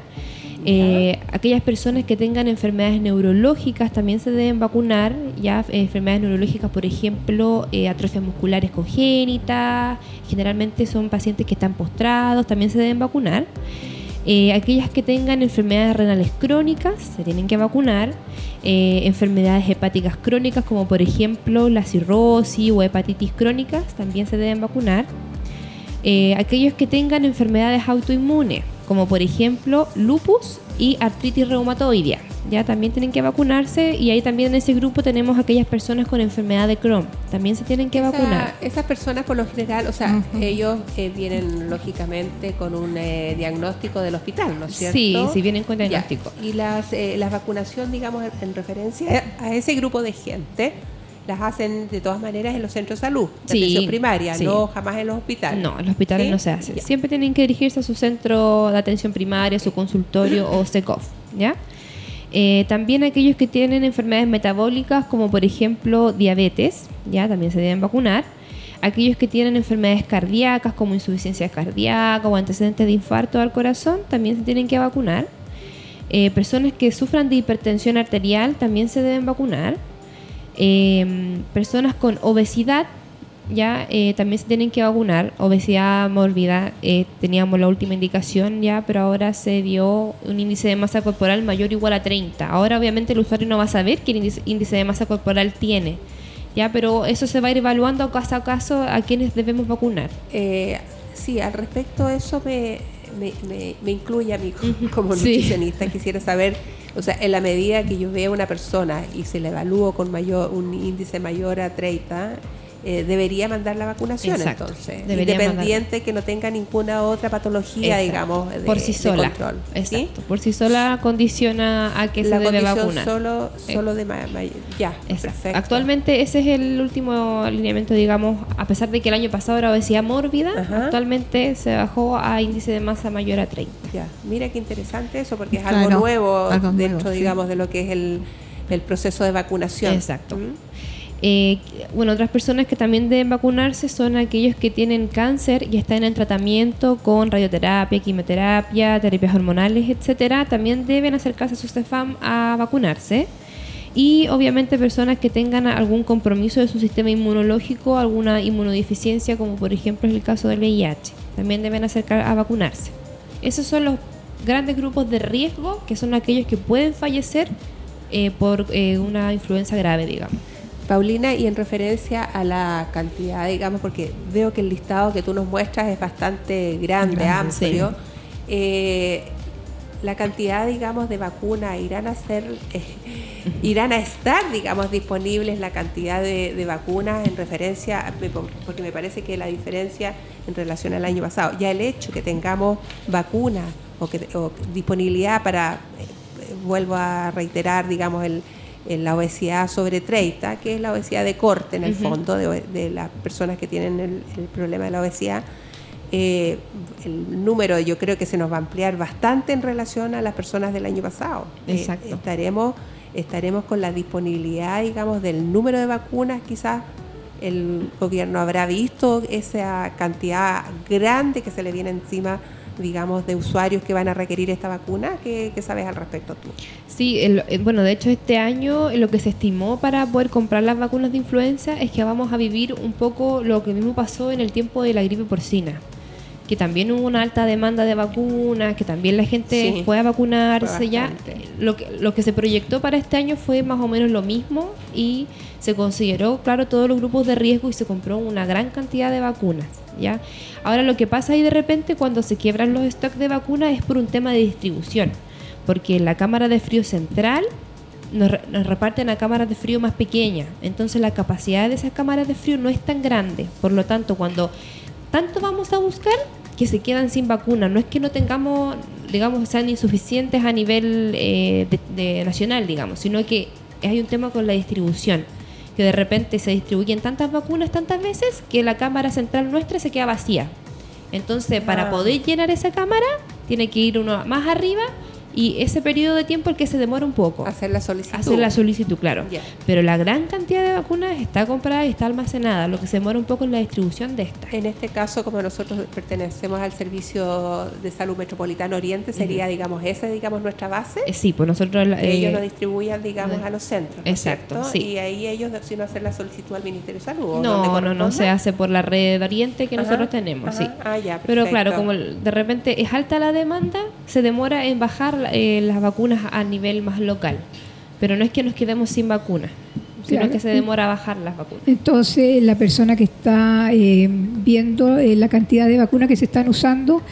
Eh, aquellas personas que tengan enfermedades neurológicas también se deben vacunar, ya eh, enfermedades neurológicas, por ejemplo, eh, atrofias musculares congénitas, generalmente son pacientes que están postrados, también se deben vacunar. Eh, aquellas que tengan enfermedades renales crónicas se tienen que vacunar. Enfermedades hepáticas crónicas como por ejemplo la cirrosis o hepatitis crónicas también se deben vacunar. Aquellos que tengan enfermedades autoinmunes como por ejemplo lupus y artritis reumatoidea ya también tienen que vacunarse y ahí también en ese grupo tenemos aquellas personas con enfermedad de Crohn también se tienen que
Esa-
vacunar.
esas personas por lo general, o sea, ellos eh, vienen lógicamente con un eh, diagnóstico del hospital, ¿no es cierto?
Sí, sí vienen con
Ya.
diagnóstico.
Y las, eh, la vacunación, digamos, en, en referencia a ese grupo de gente, las hacen de todas maneras en los centros de salud, de
Sí,
atención primaria,
sí.
no jamás en los hospitales.
No, en los hospitales
¿Sí?
no se hace. Siempre tienen que dirigirse a su centro de atención primaria, su consultorio o SECOF, ¿ya? Eh, también aquellos que tienen enfermedades metabólicas, como por ejemplo diabetes, ya también se deben vacunar. Aquellos que tienen enfermedades cardíacas, como insuficiencia cardíaca o antecedentes de infarto al corazón, también se tienen que vacunar. Eh, personas que sufran de hipertensión arterial también se deben vacunar. Eh, personas con obesidad ya eh, también se tienen que vacunar. Obesidad mórbida, eh, teníamos la última indicación ya, pero ahora se dio un índice de masa corporal mayor o igual a 30. Ahora obviamente el usuario no va a saber qué índice, de masa corporal tiene. Ya, pero eso se va a ir evaluando caso a caso a quienes debemos vacunar.
Eh, sí, al respecto eso me, me, me- me incluye a mí como
Sí.
nutricionista. Quisiera saber, o sea, en la medida que yo vea a una persona y se le evalúo con mayor un índice mayor a 30, eh, debería mandar la vacunación
Exacto.
entonces,
Debería
independiente que no tenga ninguna otra patología,
Exacto.
digamos, de,
por sí sola.
control. ¿sí?
Por sí sola condiciona a que
la
se debe vacunar.
solo,
Eh,
solo de ma- ma- ya,
Exacto.
perfecto.
Actualmente ese es el último alineamiento, digamos, a pesar de que el año pasado era obesidad mórbida,
Ajá.
actualmente se bajó a índice de masa mayor a 30.
Ya, mira qué interesante eso, porque es
Claro,
algo nuevo
algo
dentro,
nuevo, sí.
digamos, de lo que es el, el proceso de vacunación.
Exacto.
¿Mm?
Eh, bueno, otras personas que también deben vacunarse son aquellos que tienen cáncer y están en tratamiento con radioterapia, quimioterapia, terapias hormonales, etcétera. También deben acercarse a su CEFAM a vacunarse. Y obviamente personas que tengan algún compromiso de su sistema inmunológico, alguna inmunodeficiencia, como por ejemplo es el caso del VIH, también deben acercar a vacunarse. Esos son los grandes grupos de riesgo, que son aquellos que pueden fallecer eh, por eh, una influenza grave, digamos.
Paulina, y en referencia a la cantidad, digamos, porque veo que el listado que tú nos muestras es bastante grande,
Grande,
amplio. Eh, la cantidad, digamos, de vacunas irán a ser, eh, irán a estar, digamos, disponibles la cantidad de, de vacunas en referencia, porque me parece que la diferencia en relación al año pasado, ya el hecho que tengamos vacunas o, que, o disponibilidad para, eh, vuelvo a reiterar, digamos, el- la obesidad sobre 30, que es la obesidad de corte en el fondo de, de las personas que tienen el, el problema de la obesidad. Eh, el número yo creo que se nos va a ampliar bastante en relación a las personas del año pasado. Eh,
Exacto.
estaremos, estaremos con la disponibilidad, digamos, del número de vacunas, quizás el gobierno habrá visto esa cantidad grande que se le viene encima, digamos, de usuarios que van a requerir esta vacuna. ¿Qué, qué sabes al respecto tú?
Sí, el- el- bueno, de hecho este año lo que se estimó para poder comprar las vacunas de influenza es que vamos a vivir un poco lo que mismo pasó en el tiempo de la gripe porcina, que también hubo una alta demanda de vacunas, que también la gente
Sí,
fue a vacunarse
fue
ya. Lo que, lo que se proyectó para este año fue más o menos lo mismo y se consideró, claro, todos los grupos de riesgo y se compró una gran cantidad de vacunas, ¿ya? Ahora lo que pasa ahí de repente cuando se quiebran los stocks de vacunas es por un tema de distribución, porque la cámara de frío central nos, nos reparten a cámaras de frío más pequeñas, entonces la capacidad de esas cámaras de frío no es tan grande, por lo tanto cuando tanto vamos a buscar que se quedan sin vacuna, no es que no tengamos, digamos, sean insuficientes a nivel eh, de, de nacional, digamos, sino que hay un tema con la distribución, que de repente se distribuyen tantas vacunas tantas veces que la cámara central nuestra se queda vacía. Entonces, para
Ah.
poder llenar esa cámara, tiene que ir uno más arriba y ese periodo de tiempo el que se demora un poco.
Hacer la solicitud.
Hacer la solicitud, claro. Pero la gran cantidad de vacunas está comprada y está almacenada. Lo que se demora un poco en la distribución de estas.
En este caso, como nosotros pertenecemos al Servicio de Salud Metropolitano Oriente, sería, digamos, esa, digamos, nuestra base.
Eh, sí, pues nosotros... eh,
ellos lo distribuyan, digamos,
eh,
a los centros. ¿no es
exacto, sí.
Y ahí ellos deciden hacer la solicitud al Ministerio de Salud. ¿o
no, no, no, se hace por la red de Oriente que
Ajá,
nosotros tenemos,
ajá.
sí.
Ah, ya,
Pero claro, como de repente es alta la demanda, se demora en bajar eh, las vacunas a nivel más local. Pero no es que nos quedemos sin vacunas, sino
Claro.
que se demora a bajar las vacunas.
Entonces, la persona que está eh, viendo eh, la cantidad de vacunas que se están usando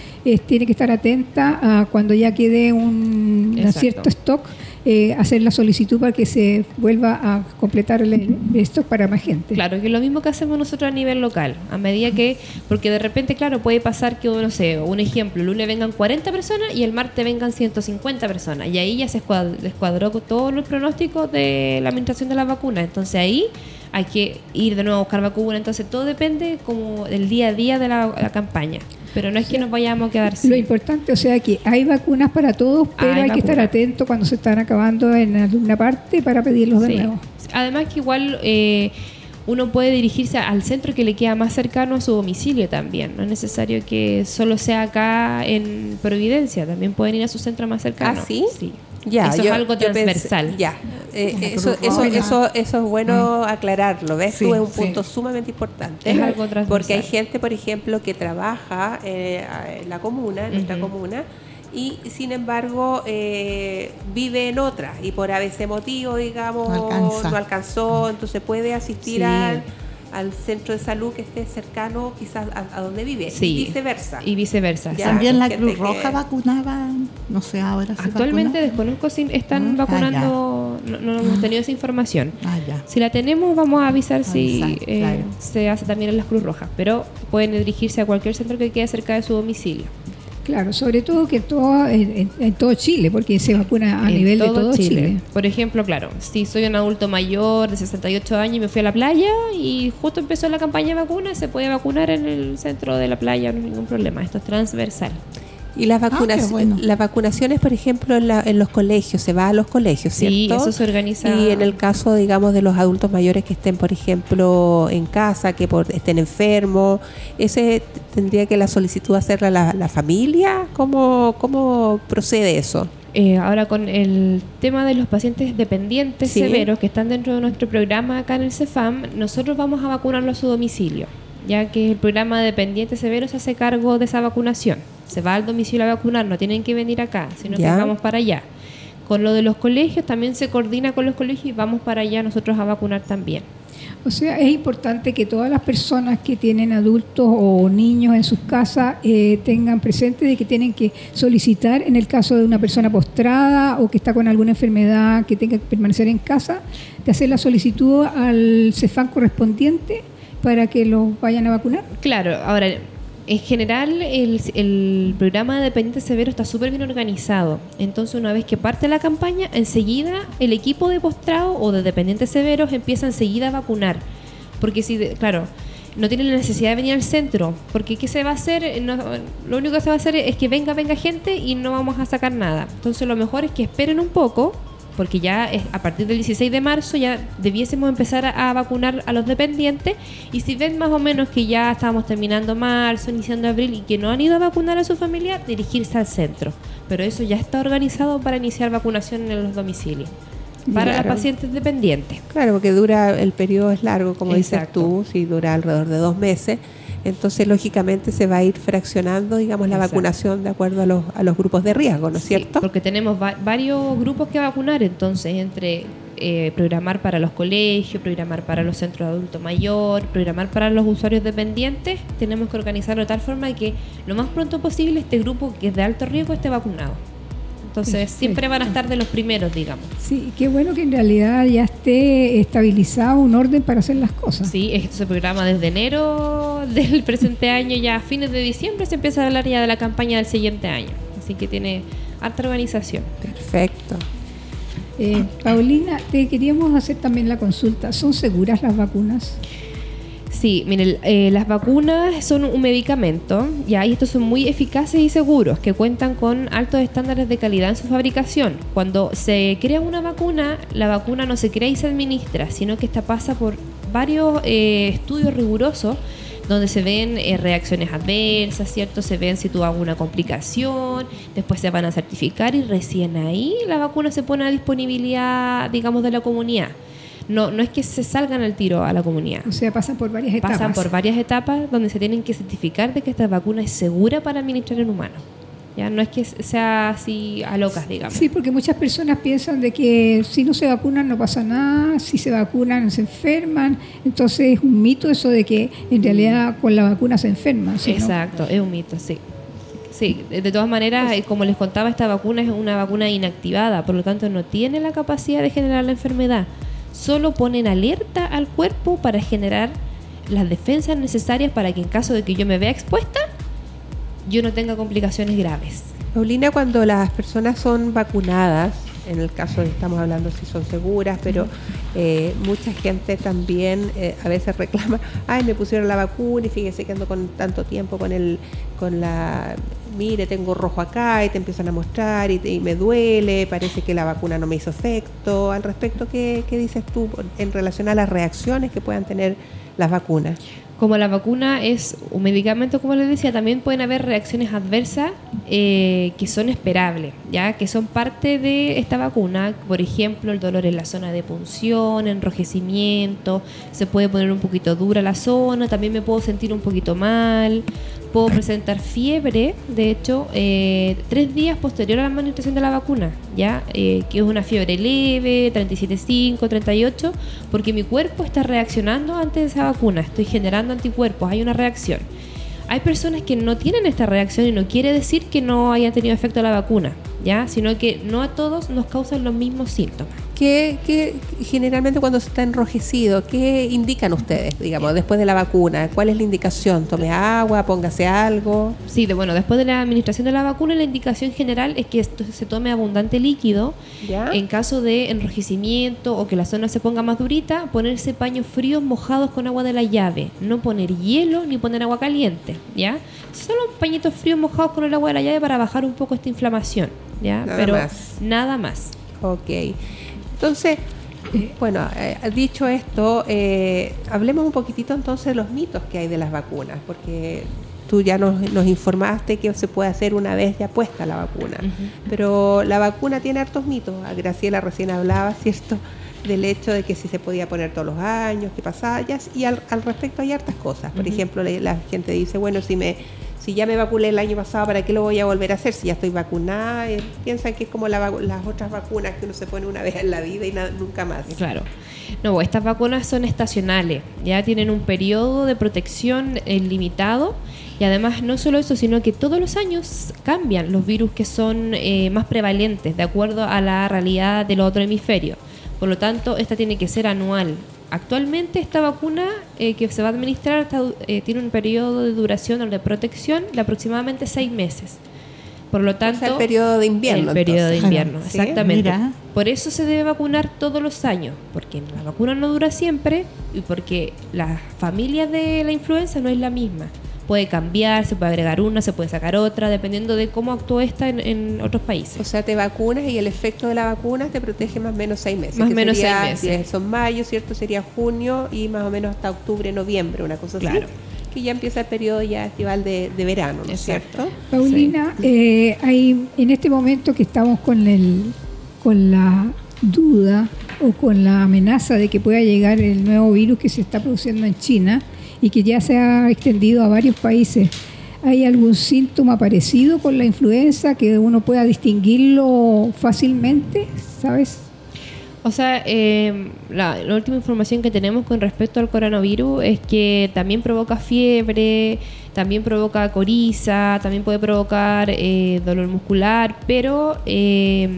tiene que estar atenta a cuando ya quede un cierto stock, eh, hacer la solicitud para que se vuelva a completar stock para más gente.
Claro, que es lo mismo que hacemos nosotros a nivel local. A medida que, porque de repente, claro, puede pasar que, no sé, un ejemplo, el lunes vengan 40 personas y el martes vengan 150 personas. Y ahí ya se escuad- descuadró todos los pronósticos de la administración de las vacunas. Entonces ahí hay que ir de nuevo a buscar vacunas. Entonces todo depende como del día a día de la campaña. Pero no es que nos vayamos a quedar sin.
Lo importante, o sea, que hay vacunas para todos, pero
Hay
hay, que estar atento cuando se están acabando en alguna parte para pedirlos de
Sí.
nuevo.
Además que igual eh, uno puede dirigirse al centro que le queda más cercano a su domicilio también. No es necesario que solo sea acá en Providencia, también pueden ir a su centro más cercano.
¿Ah, sí?
Sí.
Ya,
Eso es algo transversal.
ya, Eh,
Como
eso, eso, eso, eso es bueno aclararlo, ¿ves?
Sí,
Tú es un
sí.
punto sumamente importante.
Es algo transversal.
Porque hay gente, por ejemplo, que trabaja eh, en la comuna, en nuestra comuna, y sin embargo eh, vive en otra, y por a veces motivo, digamos,
No alcanza.
no alcanzó, entonces puede asistir
Sí.
al al centro de salud que esté cercano quizás a, a donde vive
Sí.
y viceversa.
Y viceversa.
Ya.
También la Cruz
que-
Roja vacunaba, no sé, ahora se
Actualmente
vacuna.
desconozco si están
Ah,
vacunando, no, no hemos tenido esa información.
Ah, ya.
Si la tenemos, vamos a avisar si
Avisar,
eh,
claro.
se hace también en las Cruz Rojas, pero pueden dirigirse a cualquier centro que quede cerca de su domicilio.
Claro, sobre todo que todo, en, en- todo Chile, porque se vacuna a
En
nivel de todo Chile.
Por ejemplo, claro, si soy un adulto mayor de 68 años y me fui a la playa y justo empezó la campaña de vacunas, se puede vacunar en el centro de la playa, no hay ningún problema. Esto es transversal.
Y las,
Ah,
vacunas,
bueno.
las vacunaciones, por ejemplo, en, la- en los colegios, se va a los colegios,
Sí,
¿cierto?
eso se organiza.
Y en el caso, digamos, de los adultos mayores que estén, por ejemplo, en casa, que por, estén enfermos, ese tendría que la solicitud hacerla la, la familia. ¿Cómo, ¿Cómo procede eso?
Eh, ahora con el tema de los pacientes dependientes
Sí.
severos que están dentro de nuestro programa acá en el CEFAM, nosotros vamos a vacunarlo a su domicilio, ya que el programa de dependientes severos se hace cargo de esa vacunación. Se va al domicilio a vacunar, no tienen que venir acá, sino
Ya.
que vamos para allá. Con lo de los colegios, también se coordina con los colegios y vamos para allá nosotros a vacunar también.
O sea, es importante que todas las personas que tienen adultos o niños en sus casas eh, tengan presente de que tienen que solicitar, en el caso de una persona postrada o que está con alguna enfermedad que tenga que permanecer en casa, de hacer la solicitud al CEFAN correspondiente para que los vayan a vacunar.
Claro, ahora, en general el, el programa de dependiente severo está súper bien organizado. Entonces, una vez que parte la campaña, enseguida el equipo de postrado o de dependientes severos empieza enseguida a vacunar. Porque si, claro, no tienen la necesidad de venir al centro, porque ¿qué se va a hacer? No- lo único que se va a hacer es que venga, venga gente y no vamos a sacar nada. Entonces, lo mejor es que esperen un poco, porque ya es- a partir del 16 de marzo ya debiésemos empezar a, a vacunar a los dependientes y si ven más o menos que ya estamos terminando marzo, iniciando abril y que no han ido a vacunar a su familia, dirigirse al centro. Pero eso ya está organizado para iniciar vacunación en los domicilios. Para
Claro.
pacientes dependientes.
Claro, porque dura, el periodo es largo, como
Exacto.
dices tú, si dura alrededor de dos meses. Entonces, lógicamente, se va a ir fraccionando, digamos, la
Exacto.
vacunación de acuerdo a los, a los grupos de riesgo, ¿no es
Sí,
cierto?
porque tenemos va- varios grupos que vacunar, entonces entre eh, programar para los colegios, programar para los centros de adulto mayor, programar para los usuarios dependientes, tenemos que organizarlo de tal forma que lo más pronto posible este grupo que es de alto riesgo esté vacunado. Entonces
Perfecto.
siempre van a estar de los primeros, digamos.
Sí, qué bueno que en realidad ya esté estabilizado un orden para hacer las cosas.
Sí, esto se programa desde enero del [laughs] presente año, ya a fines de diciembre se empieza a hablar ya de la campaña del siguiente año. Así que tiene harta organización.
Perfecto.
Eh, Paulina, te queríamos hacer también la consulta. ¿Son seguras las vacunas?
Sí, miren, eh, las vacunas son un medicamento, ya, y estos son muy eficaces y seguros, que cuentan con altos estándares de calidad en su fabricación. Cuando se crea una vacuna, la vacuna no se crea y se administra, sino que esta pasa por varios eh, estudios rigurosos donde se ven eh, reacciones adversas, ¿cierto? Se ven si tuvo alguna complicación, después se van a certificar y recién ahí la vacuna se pone a disponibilidad, digamos, de la comunidad. No, no es que se salgan al tiro a la comunidad
O sea, pasan por varias etapas.
pasan por varias etapas donde se tienen que certificar de que esta vacuna es segura para administrar en humanos. Ya no es que sea así a locas, digamos.
Sí, porque muchas personas piensan de que si no se vacunan no pasa nada, si se vacunan se enferman. Entonces es un mito eso de que en realidad con la vacuna se enferman. ¿sí, no?
Exacto, es un mito, sí. Sí, de de todas maneras, eh, como les contaba, esta vacuna es una vacuna inactivada, por lo tanto no tiene la capacidad de generar la enfermedad. Solo ponen alerta al cuerpo para generar las defensas necesarias para que en caso de que yo me vea expuesta, yo no tenga complicaciones graves.
Paulina, cuando las personas son vacunadas, en el caso estamos hablando si son seguras, pero eh, mucha gente también eh, a veces reclama, ay, me pusieron la vacuna y fíjese que ando con tanto tiempo con el, con la, mire, tengo rojo acá y te empiezan a mostrar y, y me duele, parece que la vacuna no me hizo efecto. Al respecto, ¿qué, qué dices tú en relación a las reacciones que puedan tener las vacunas?
Como la vacuna es un medicamento, como les decía, también pueden haber reacciones adversas eh, que son esperables, ya que son parte de esta vacuna. Por ejemplo, el dolor en la zona de punción, enrojecimiento, se puede poner un poquito dura la zona, también me puedo sentir un poquito mal. Puedo presentar fiebre, de hecho, eh, tres días posterior a la administración de la vacuna, ¿ya? Eh, que es una fiebre leve, 37,5, 38, porque mi cuerpo está reaccionando ante esa vacuna, estoy generando anticuerpos, hay una reacción. Hay personas que no tienen esta reacción y no quiere decir que no haya tenido efecto la vacuna, ¿ya? Sino que no a todos nos causan los mismos síntomas.
¿Qué, qué- generalmente cuando se está enrojecido, qué indican ustedes, digamos, después de la vacuna? ¿Cuál es la indicación? ¿Tome agua? ¿Póngase algo?
Sí, de, bueno, después de la administración de la vacuna, la indicación general es que se tome abundante líquido.
¿Ya?
En caso de enrojecimiento o que la zona se ponga más durita, ponerse paños fríos mojados con agua de la llave. No poner hielo ni poner agua caliente, ¿ya? Solo pañitos fríos mojados con el agua de la llave para bajar un poco esta inflamación, ¿ya?
Nada
Pero
más.
nada más.
Ok. Entonces, bueno, eh, dicho esto, eh, hablemos un poquitito entonces de los mitos que hay de las vacunas, porque tú ya nos, nos informaste que se puede hacer una vez ya puesta la vacuna, pero la vacuna tiene hartos mitos. Graciela recién hablaba, [laughs] ¿cierto? Del hecho de que si se podía poner todos los años, que pasaba, y al, al respecto hay hartas cosas. Por ejemplo, la, la gente dice, bueno, si me si ya me vacuné el año pasado, ¿para qué lo voy a volver a hacer? Si ya estoy vacunada, Eh, piensan que es como la las otras vacunas que uno se pone una vez en la vida y na- nunca más.
Claro. No, estas vacunas son estacionales, ya tienen un periodo de protección eh, limitado y además no solo eso, sino que todos los años cambian los virus que son eh, más prevalentes de acuerdo a la realidad del otro hemisferio. Por lo tanto, esta tiene que ser anual. Actualmente esta vacuna eh, que se va a administrar está eh, tiene un periodo de duración o de protección de aproximadamente seis meses. Por lo
O sea,
tanto,
el periodo de invierno.
el periodo de invierno,
¿Sí?
exactamente.
Mira.
Por eso se debe vacunar todos los años, porque la vacuna no dura siempre y porque la familia de la influenza no es la misma. Puede cambiar, se puede agregar una, se puede sacar otra, dependiendo de cómo actuó esta en, en otros
O
países.
sea, te vacunas y el efecto de la vacuna te protege más o menos seis meses.
Más o menos
sería-
seis meses.
si Son mayo, ¿cierto? Sería junio y más o menos hasta octubre, noviembre, una cosa así.
Claro.
Que ya empieza el periodo ya estival de, de verano, ¿no es cierto?
Paulina, eh, hay en este momento que estamos con el con la duda o con la amenaza de que pueda llegar el nuevo virus que se está produciendo en China y que ya se ha extendido a varios países. ¿Hay algún síntoma parecido con la influenza que uno pueda distinguirlo fácilmente? ¿Sabes?
O sea, eh, la, última información que tenemos con respecto al coronavirus es que también provoca fiebre, también provoca coriza, también puede provocar eh, dolor muscular, pero eh,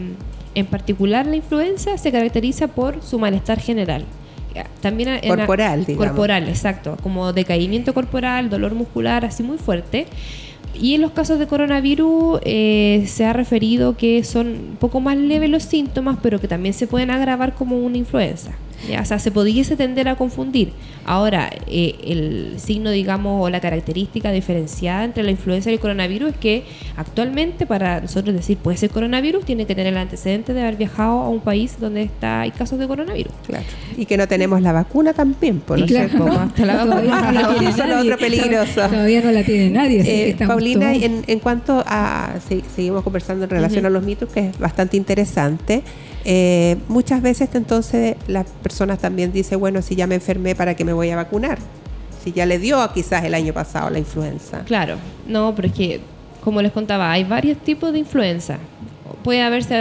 en particular la influenza se caracteriza por su malestar general. También en-
Corporal, digamos.
Corporal, exacto. Como decaimiento corporal, dolor muscular, así muy fuerte. Y en los casos de coronavirus eh, se ha referido que son un poco más leves los síntomas, pero que también se pueden agravar como una influenza. ¿Ya? O sea, se pudiese tender a confundir. Ahora, eh, el signo, digamos, o la característica diferenciada entre la influenza y el coronavirus es que actualmente para nosotros decir puede ser coronavirus, tiene que tener el antecedente de haber viajado a un país donde está, hay casos de coronavirus.
Claro. Y que no tenemos la vacuna también, por
Y
¿no
claro, como hasta la vacuna.
Todavía [laughs] no la tiene
Eso es otro peligroso.
Todavía no la tiene nadie. así
Eh, Paulina, en, en cuanto a, se- seguimos conversando en relación a los mitos, que es bastante interesante, eh, muchas veces entonces las personas también dicen, bueno, si ya me enfermé, ¿para qué me voy a vacunar? Si ya le dio quizás el año pasado la influenza.
Claro, no, pero es que, como les contaba, hay varios tipos de influenza. Puede haberse,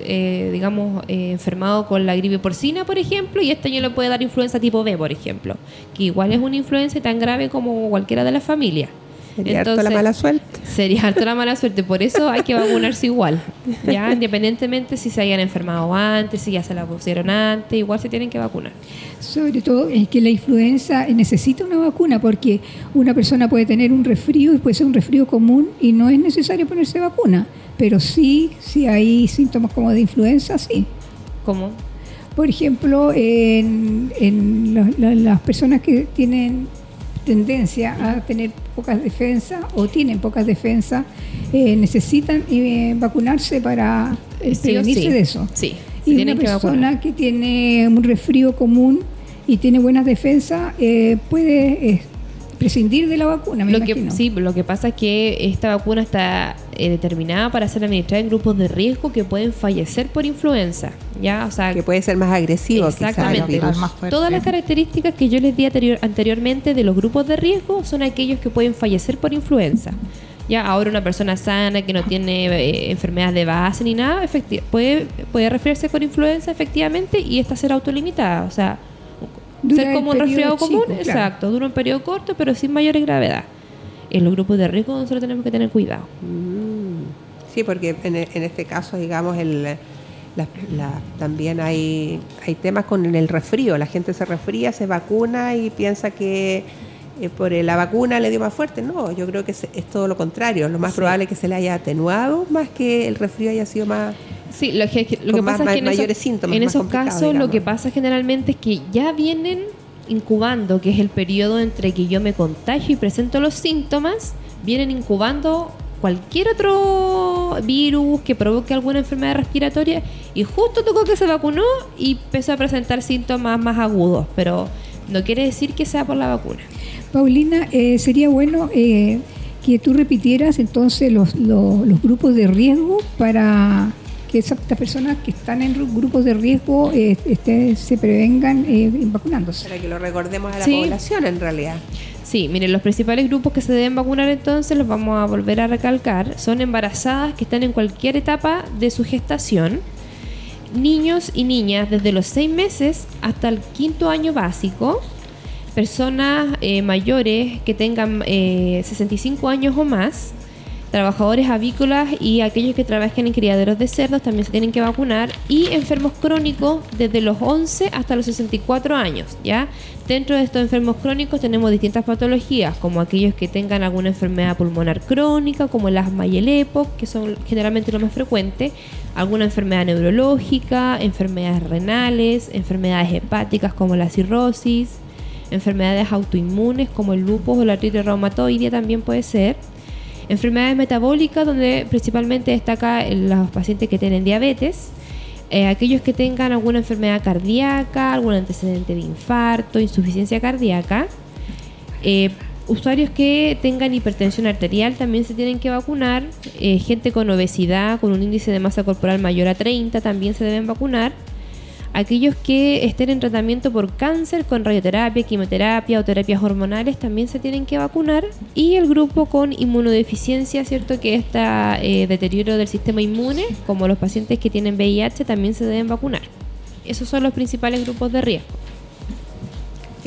eh, digamos, eh, enfermado con la gripe porcina, por ejemplo, y este año le puede dar influenza tipo B, por ejemplo, que igual es una influenza tan grave como cualquiera de las familias.
Sería harto la mala suerte.
Sería harto la mala suerte, por eso hay que vacunarse igual, ya [laughs] independientemente si se hayan enfermado antes, si ya se la pusieron antes, igual se tienen que vacunar.
Sobre todo es que la influenza necesita una vacuna porque una persona puede tener un resfrío y puede ser un resfrío común y no es necesario ponerse vacuna. Pero sí, si hay síntomas como de influenza, sí.
¿Cómo?
Por ejemplo, en, en lo- la- las personas que tienen tendencia a tener pocas defensas o tienen pocas defensas, eh, necesitan eh, vacunarse para eh,
Sí
prevenirse
sí.
de eso.
Sí,
Y una
que
persona que tiene un resfrío común y tiene buenas defensas eh, puede prescindir de la vacuna, me
Lo que, sí, lo que pasa es que esta vacuna está eh, determinada para ser administrada en grupos de riesgo que pueden fallecer por influenza. ¿ya? O sea,
Que puede ser más agresivo
Exactamente.
Más.
Todas las características que yo les di anterior- anteriormente de los grupos de riesgo son aquellos que pueden fallecer por influenza. Ya ahora una persona sana que no tiene eh, enfermedades de base ni nada, puede, puede resfriarse con influenza efectivamente y esta ser autolimitada. O sea,
Dura
ser como un resfriado común,
chico, claro.
exacto, dura un periodo corto pero sin mayores gravedad. En los grupos de riesgo nosotros tenemos que tener cuidado.
Mm. Sí, porque en, e- en este caso, digamos, el, la- la- también hay, hay temas con el resfrío. La gente se resfría, se vacuna y piensa que eh, por la vacuna le dio más fuerte. No, yo creo que es, es todo lo contrario. Lo más probable es que se le haya atenuado más que el resfrío haya sido más...
Sí, lo que, lo
más-
pasa es que en,
mayores
esos,
síntomas,
en esos casos lo que pasa generalmente es que ya vienen incubando, que es el periodo entre que yo me contagio y presento los síntomas, vienen incubando cualquier otro virus que provoque alguna enfermedad respiratoria y justo tocó que se vacunó y empezó a presentar síntomas más agudos, pero no quiere decir que sea por la vacuna.
Paulina, eh, sería bueno eh, que tú repitieras entonces los, los- los grupos de riesgo para que esas estas personas que están en ru- grupos de riesgo eh, este, se prevengan eh, vacunándose.
Para que lo recordemos a la
Sí.
población en realidad.
Sí, miren, los principales grupos que se deben vacunar entonces, los vamos a volver a recalcar, son embarazadas que están en cualquier etapa de su gestación, niños y niñas desde los 6 meses hasta el quinto año básico, personas eh, mayores que tengan eh, 65 años o más, trabajadores avícolas y aquellos que trabajen en criaderos de cerdos también se tienen que vacunar y enfermos crónicos desde los 11 hasta los 64 años, ¿ya? Dentro de estos enfermos crónicos tenemos distintas patologías, como aquellos que tengan alguna enfermedad pulmonar crónica, como el asma y el EPOC, que son generalmente lo más frecuente, alguna enfermedad neurológica, enfermedades renales, enfermedades hepáticas como la cirrosis, enfermedades autoinmunes como el lupus o la artritis también puede ser. Enfermedades metabólicas, donde principalmente destaca los pacientes que tienen diabetes, eh, aquellos que tengan alguna enfermedad cardíaca, algún antecedente de infarto, insuficiencia cardíaca, eh, usuarios que tengan hipertensión arterial también se tienen que vacunar, eh, gente con obesidad, con un índice de masa corporal mayor a 30 también se deben vacunar, aquellos que estén en tratamiento por cáncer con radioterapia, quimioterapia o terapias hormonales también se tienen que vacunar y el grupo con inmunodeficiencia, cierto que está eh, deterioro del sistema inmune, como los pacientes que tienen VIH también se deben vacunar. Esos son los principales grupos de riesgo.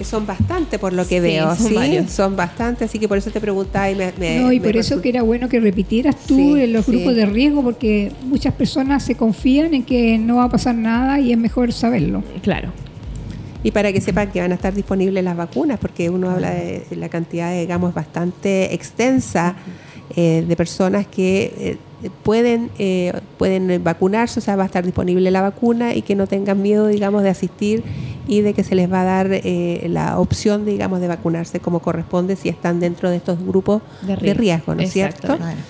Que son bastante por lo que
Sí,
veo,
son
¿sí?
varios.
Son bastante, así que por eso te preguntaba y me... me-
No, y
me
por eso que era bueno que repitieras tú
Sí,
en los
sí.
grupos de riesgo, porque muchas personas se confían en que no va a pasar nada y es mejor saberlo.
Claro.
Y para que sepan que van a estar disponibles las vacunas, porque uno habla de la cantidad, digamos, bastante extensa eh, de personas que eh, pueden, eh, pueden vacunarse, o sea, va a estar disponible la vacuna y que no tengan miedo, digamos, de asistir y de que se les va a dar eh, la opción, digamos, de vacunarse como corresponde si están dentro de estos grupos de riesgo, ¿no es cierto?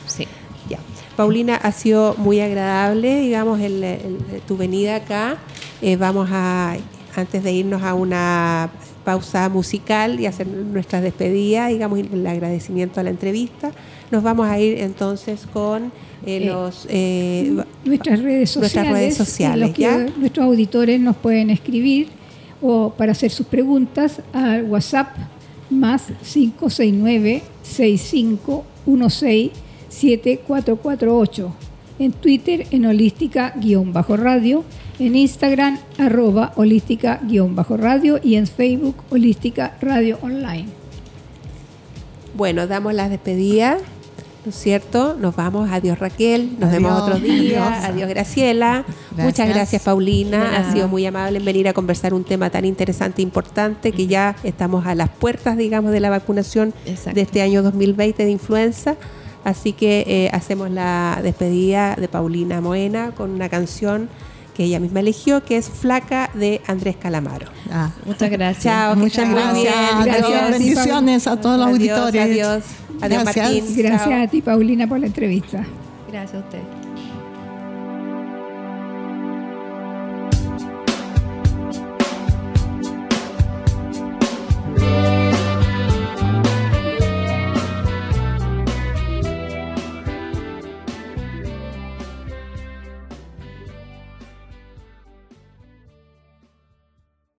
Sí.
Ya. Paulina, ha sido muy agradable, digamos, el- el- tu venida acá. Eh, vamos a, antes de irnos a una pausa musical y hacer nuestra despedida, digamos, el agradecimiento a la entrevista, nos vamos a ir entonces con eh,
Eh,
los... eh,
Nuestras redes sociales,
Nuestras redes
los
sociales,
que
¿ya?
nuestros auditores nos pueden escribir o para hacer sus preguntas al WhatsApp más 569 6516 7448 en Twitter en holística-radio, en Instagram arroba holística-radio y en Facebook holística radio online.
Bueno, damos las despedidas, ¿no es cierto? Nos vamos. Adiós Raquel, nos vemos otro día.
Adiós.
Adiós, Graciela.
Gracias.
Muchas gracias Paulina. Ha sido muy amable en venir a conversar un tema tan interesante e importante que ya estamos a las puertas, digamos, de la vacunación
Exacto.
de este año 2020 de influenza. Así que eh, hacemos la despedida de Paulina Moena con una canción que ella misma eligió, que es Flaca de Andrés Calamaro.
Ah.
Muchas gracias.
Chao.
Muchas gracias.
Gracias.
Bendiciones a todos los
Adiós,
auditores.
Adiós, adiós
Gracias.
Martín.
Gracias
Chao.
a ti Paulina por la entrevista.
Gracias a usted.